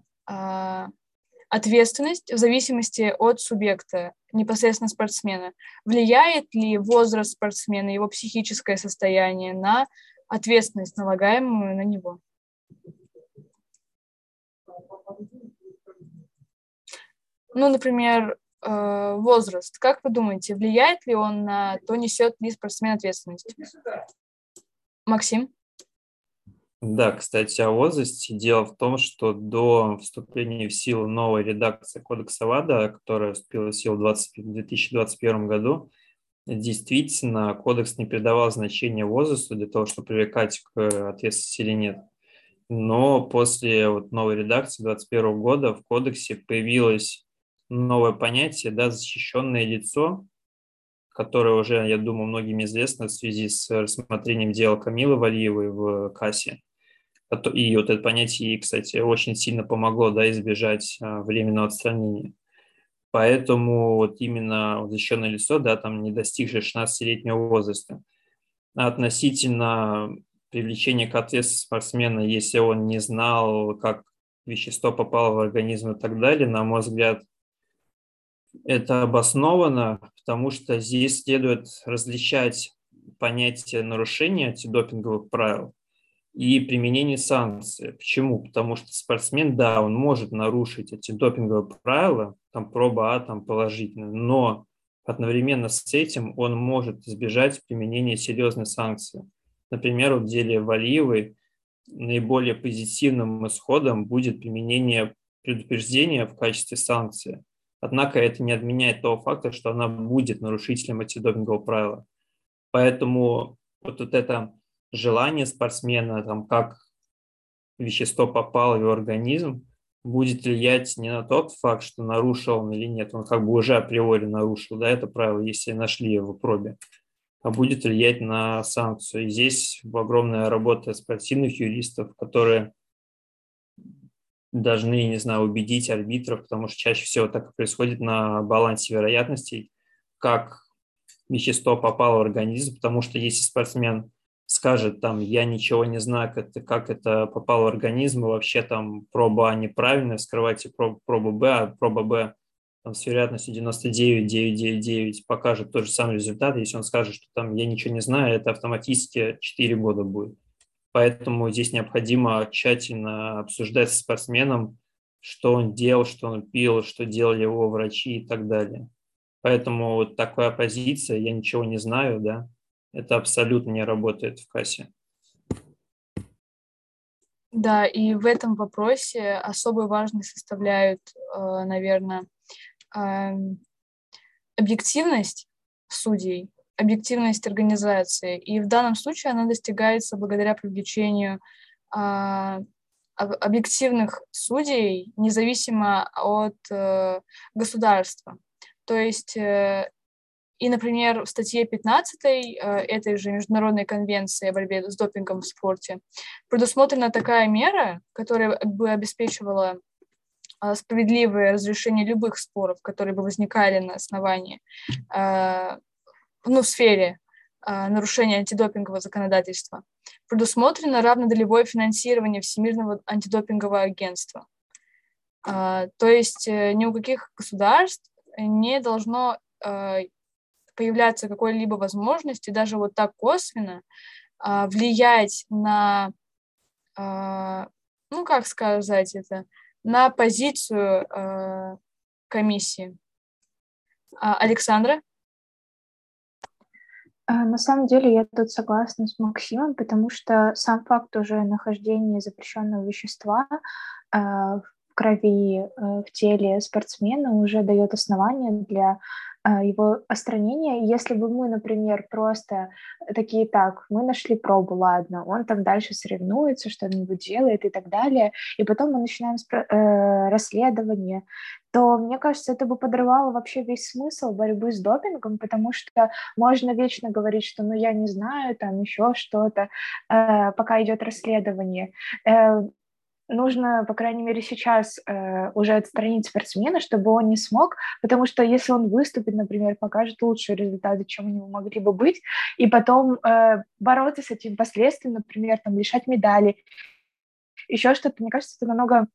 A: ответственность в зависимости от субъекта, непосредственно спортсмена. Влияет ли возраст спортсмена, его психическое состояние на ответственность, налагаемую на него? Ну, например, э, возраст. Как вы думаете, влияет ли он на то, несет ли спортсмен ответственность? Максим?
C: Да, кстати, о возрасте. Дело в том, что до вступления в силу новой редакции Кодекса ВАДА, которая вступила в силу в 2021 году, действительно Кодекс не придавал значения возрасту для того, чтобы привлекать к ответственности или нет. Но после вот новой редакции 2021 года в Кодексе появилось новое понятие, да, защищенное лицо, которое уже, я думаю, многим известно в связи с рассмотрением дела Камилы Валиевой в КАСе. И вот это понятие, кстати, очень сильно помогло да, избежать а, временного отстранения. Поэтому вот именно защищенное лицо, да, там не достигшее 16-летнего возраста. Относительно привлечения к ответственности спортсмена, если он не знал, как вещество попало в организм и так далее, на мой взгляд, это обосновано, потому что здесь следует различать понятие нарушения антидопинговых правил и применение санкций. Почему? Потому что спортсмен, да, он может нарушить эти допинговые правила, там проба А там положительная, но одновременно с этим он может избежать применения серьезной санкции. Например, в деле Валиевой наиболее позитивным исходом будет применение предупреждения в качестве санкции. Однако это не отменяет того факта, что она будет нарушителем антидопингового правила. Поэтому вот, вот это желание спортсмена, там, как вещество попало в его организм, будет влиять не на тот факт, что нарушил он или нет, он как бы уже априори нарушил, да, это правило, если нашли его в пробе, а будет влиять на санкцию. И здесь огромная работа спортивных юристов, которые должны, не знаю, убедить арбитров, потому что чаще всего так происходит на балансе вероятностей, как вещество попало в организм, потому что если спортсмен скажет там, я ничего не знаю, как это, как это попало в организм, и вообще там проба А неправильная, скрывайте проб, пробу Б, а проба Б там, с вероятностью 99,999 покажет тот же самый результат, если он скажет, что там я ничего не знаю, это автоматически 4 года будет. Поэтому здесь необходимо тщательно обсуждать со спортсменом, что он делал, что он пил, что делали его врачи и так далее. Поэтому вот такая позиция, я ничего не знаю, да, это абсолютно не работает в кассе.
A: Да, и в этом вопросе особой важность составляют, э, наверное, эм, объективность судей, объективность организации. И в данном случае она достигается благодаря привлечению а, объективных судей, независимо от э, государства. То есть э, и, например, в статье 15 э, этой же Международной конвенции о борьбе с допингом в спорте предусмотрена такая мера, которая бы обеспечивала э, справедливое разрешение любых споров, которые бы возникали на основании, э, ну, в сфере нарушения антидопингового законодательства. Предусмотрено равнодолевое финансирование Всемирного антидопингового агентства. То есть ни у каких государств не должно появляться какой-либо возможности, даже вот так косвенно, а, влиять на, а, ну, как сказать это, на позицию а, комиссии. Александра?
B: На самом деле я тут согласна с Максимом, потому что сам факт уже нахождения запрещенного вещества крови, э, в теле спортсмена уже дает основание для а, его остранение. Если бы мы, например, просто такие, так, мы нашли пробу, ладно, он там дальше соревнуется, что-нибудь делает и так далее, и потом мы начинаем э, расследование, то, мне кажется, это бы подрывало вообще весь смысл борьбы с допингом, потому что можно вечно говорить, что ну я не знаю, там еще что-то, э, пока идет расследование. Э, нужно, по крайней мере, сейчас э, уже отстранить спортсмена, чтобы он не смог, потому что если он выступит, например, покажет лучшие результаты, чем у него могли бы быть, и потом э, бороться с этим последствием, например, там, лишать медали, еще что-то, мне кажется, это намного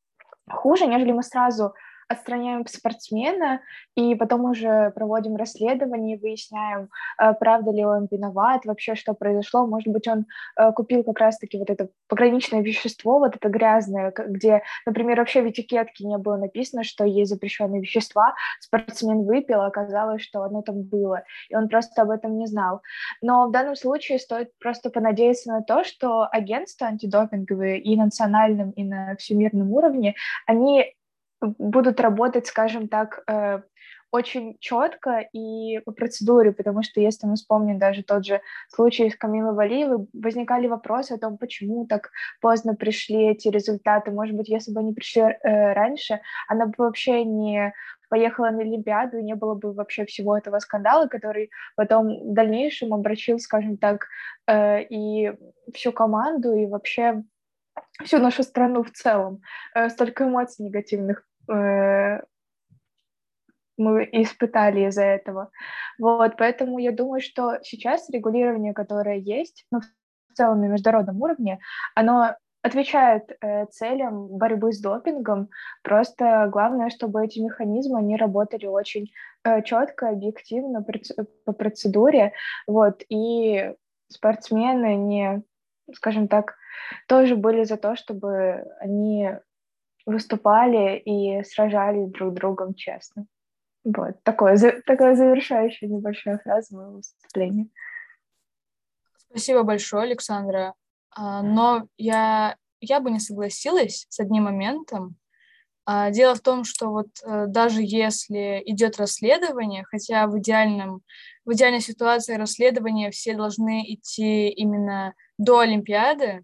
B: хуже, нежели мы сразу отстраняем спортсмена, и потом уже проводим расследование, выясняем, э, правда ли он виноват, вообще что произошло. Может быть, он э, купил как раз-таки вот это пограничное вещество, вот это грязное, где, например, вообще в этикетке не было написано, что есть запрещенные вещества, спортсмен выпил, оказалось, что оно там было, и он просто об этом не знал. Но в данном случае стоит просто понадеяться на то, что агентства антидопинговые и национальном, и на всемирном уровне, они будут работать, скажем так, э, очень четко и по процедуре, потому что если мы вспомним даже тот же случай с Камилой Валиевой, возникали вопросы о том, почему так поздно пришли эти результаты. Может быть, если бы они пришли э, раньше, она бы вообще не поехала на Олимпиаду, и не было бы вообще всего этого скандала, который потом в дальнейшем обращил, скажем так, э, и всю команду, и вообще всю нашу страну в целом. Столько эмоций негативных э, мы испытали из-за этого. Вот, поэтому я думаю, что сейчас регулирование, которое есть, ну, в целом на международном уровне, оно отвечает э, целям борьбы с допингом. Просто главное, чтобы эти механизмы они работали очень э, четко, объективно по процедуре, вот и спортсмены не, скажем так, тоже были за то, чтобы они выступали и сражались друг другом честно. Вот, такое, такая завершающая небольшая фраза моего выступления.
A: Спасибо большое, Александра. А, но я, я бы не согласилась с одним моментом. А, дело в том, что вот э, даже если идет расследование, хотя в, идеальном, в идеальной ситуации расследования все должны идти именно до Олимпиады,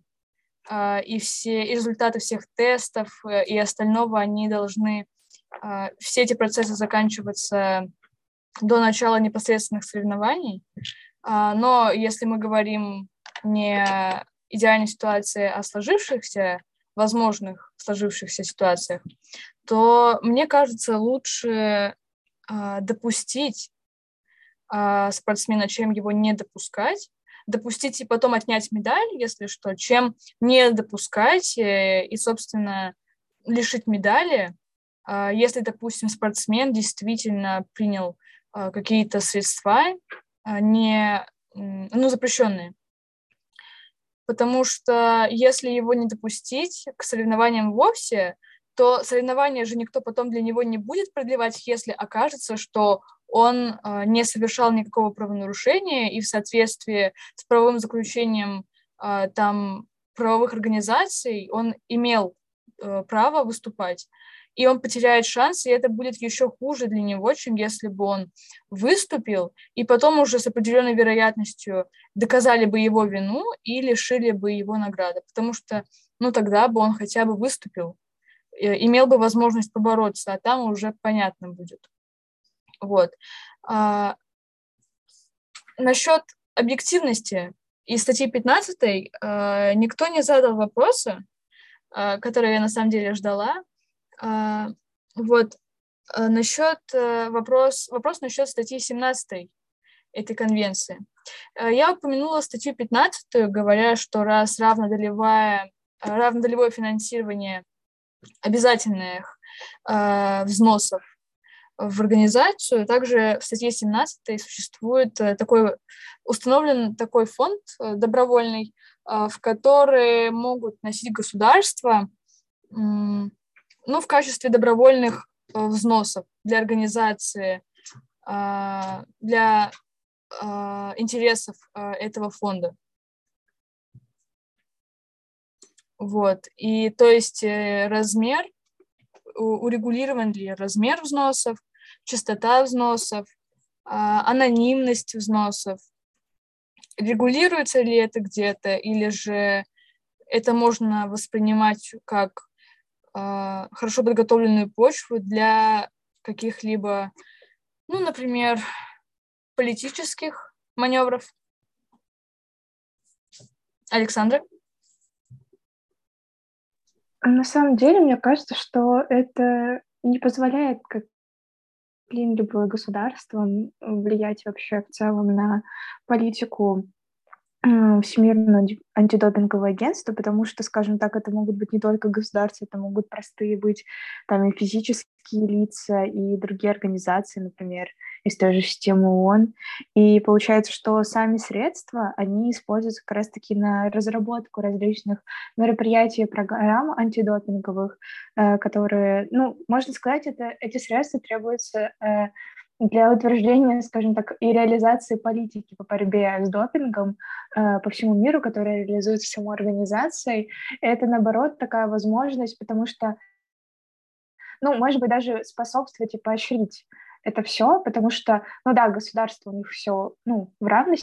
A: и все результаты всех тестов и остального, они должны, все эти процессы заканчиваться до начала непосредственных соревнований. Но если мы говорим не идеальной ситуации, а сложившихся, возможных сложившихся ситуациях, то мне кажется, лучше допустить спортсмена, чем его не допускать, допустить и потом отнять медаль, если что, чем не допускать э, и, собственно, лишить медали, если, допустим, спортсмен действительно принял какие-то средства не, ну, запрещенные. Потому что если его не допустить к соревнованиям вовсе, то соревнования же никто потом для него не будет продлевать, если окажется, что он э, не совершал никакого правонарушения и в соответствии с правовым заключением э, там правовых организаций он имел э, право выступать. И он потеряет шанс, и это будет еще хуже для него, чем если бы он выступил, и потом уже с определенной вероятностью доказали бы его вину и лишили бы его награды. Потому что, ну, тогда бы он хотя бы выступил, имел бы возможность побороться, а там уже понятно будет. Вот. А, насчет объективности и статьи 15 а, никто не задал вопроса, а, который я на самом деле ждала. А, вот. А, насчет а, вопрос, вопрос насчет статьи 17 этой конвенции. А, я упомянула статью 15, говоря, что раз равнодолевое, равнодолевое финансирование обязательных э, взносов в организацию. Также в статье 17 существует э, такой, установлен такой фонд э, добровольный, э, в который могут носить государства ну, в качестве добровольных взносов для организации, для интересов этого фонда. Вот. И то есть размер урегулирован ли размер взносов, частота взносов, а, анонимность взносов, регулируется ли это где-то, или же это можно воспринимать как а, хорошо подготовленную почву для каких-либо, ну, например, политических маневров. Александра?
B: На самом деле, мне кажется, что это не позволяет каким-либо государствам влиять вообще в целом на политику Всемирного антидопингового агентства, потому что, скажем так, это могут быть не только государства, это могут простые быть там и физические лица, и другие организации, например, из той же системы ООН. И получается, что сами средства, они используются как раз-таки на разработку различных мероприятий, программ антидопинговых, э, которые, ну, можно сказать, это, эти средства требуются э, для утверждения, скажем так, и реализации политики по борьбе с допингом э, по всему миру, которая реализуется самой организацией, это, наоборот, такая возможность, потому что, ну, может быть, даже способствовать и поощрить это все, потому что, ну да, государство у них все, ну, в равной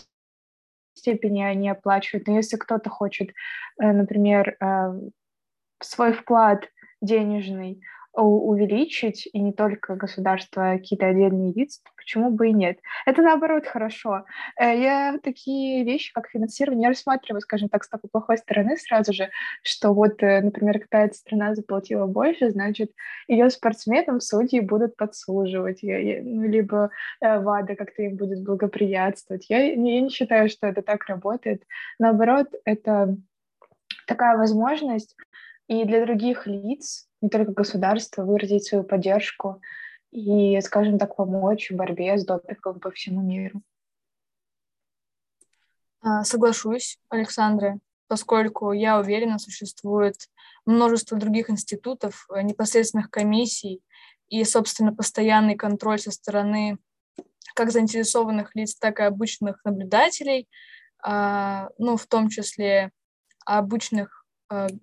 B: степени они оплачивают, но если кто-то хочет, э, например, э, свой вклад денежный увеличить, и не только государство, а какие-то отдельные лица, почему бы и нет? Это, наоборот, хорошо. Э, я такие вещи, как финансирование, рассматриваю, скажем так, с такой плохой стороны сразу же, что вот, э, например, какая-то страна заплатила больше, значит, ее спортсменам судьи будут подслуживать, ну, либо э, ВАДА как-то им будет благоприятствовать. Я, я не считаю, что это так работает. Наоборот, это такая возможность и для других лиц, не только государства, выразить свою поддержку и, скажем так, помочь в борьбе с допингом по всему миру.
A: А, соглашусь, Александра, поскольку я уверена, существует множество других институтов, э, непосредственных комиссий и, собственно, постоянный контроль со стороны как заинтересованных лиц, так и обычных наблюдателей, а, ну, в том числе обычных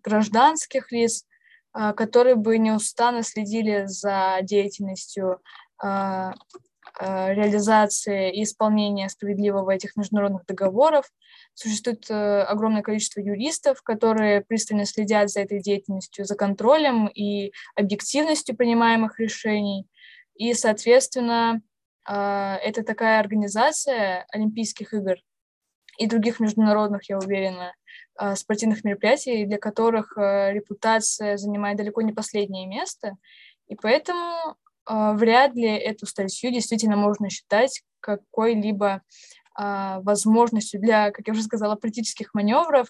A: гражданских лиц, а, которые бы неустанно следили за деятельностью а, реализации и исполнения справедливого этих международных договоров. Существует огромное количество юристов, которые пристально следят за этой деятельностью, за контролем и объективностью принимаемых решений. И, соответственно, это такая организация Олимпийских игр и других международных, я уверена, спортивных мероприятий, для которых репутация занимает далеко не последнее место. И поэтому а, вряд ли эту статью действительно можно считать какой-либо а, возможностью для, как я уже сказала, политических маневров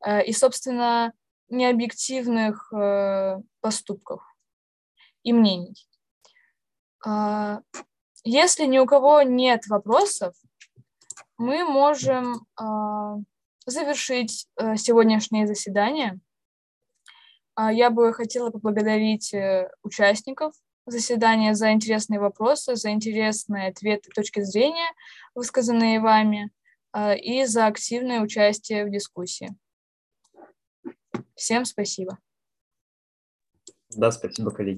A: а, и, собственно, необъективных поступков и мнений. Если ни у кого нет вопросов, мы можем завершить сегодняшнее заседание. Я бы хотела поблагодарить э, участников заседания за интересные вопросы, за интересные ответы, точки зрения, высказанные вами, а, и за активное участие в дискуссии. Всем спасибо.
C: Да, спасибо, коллеги.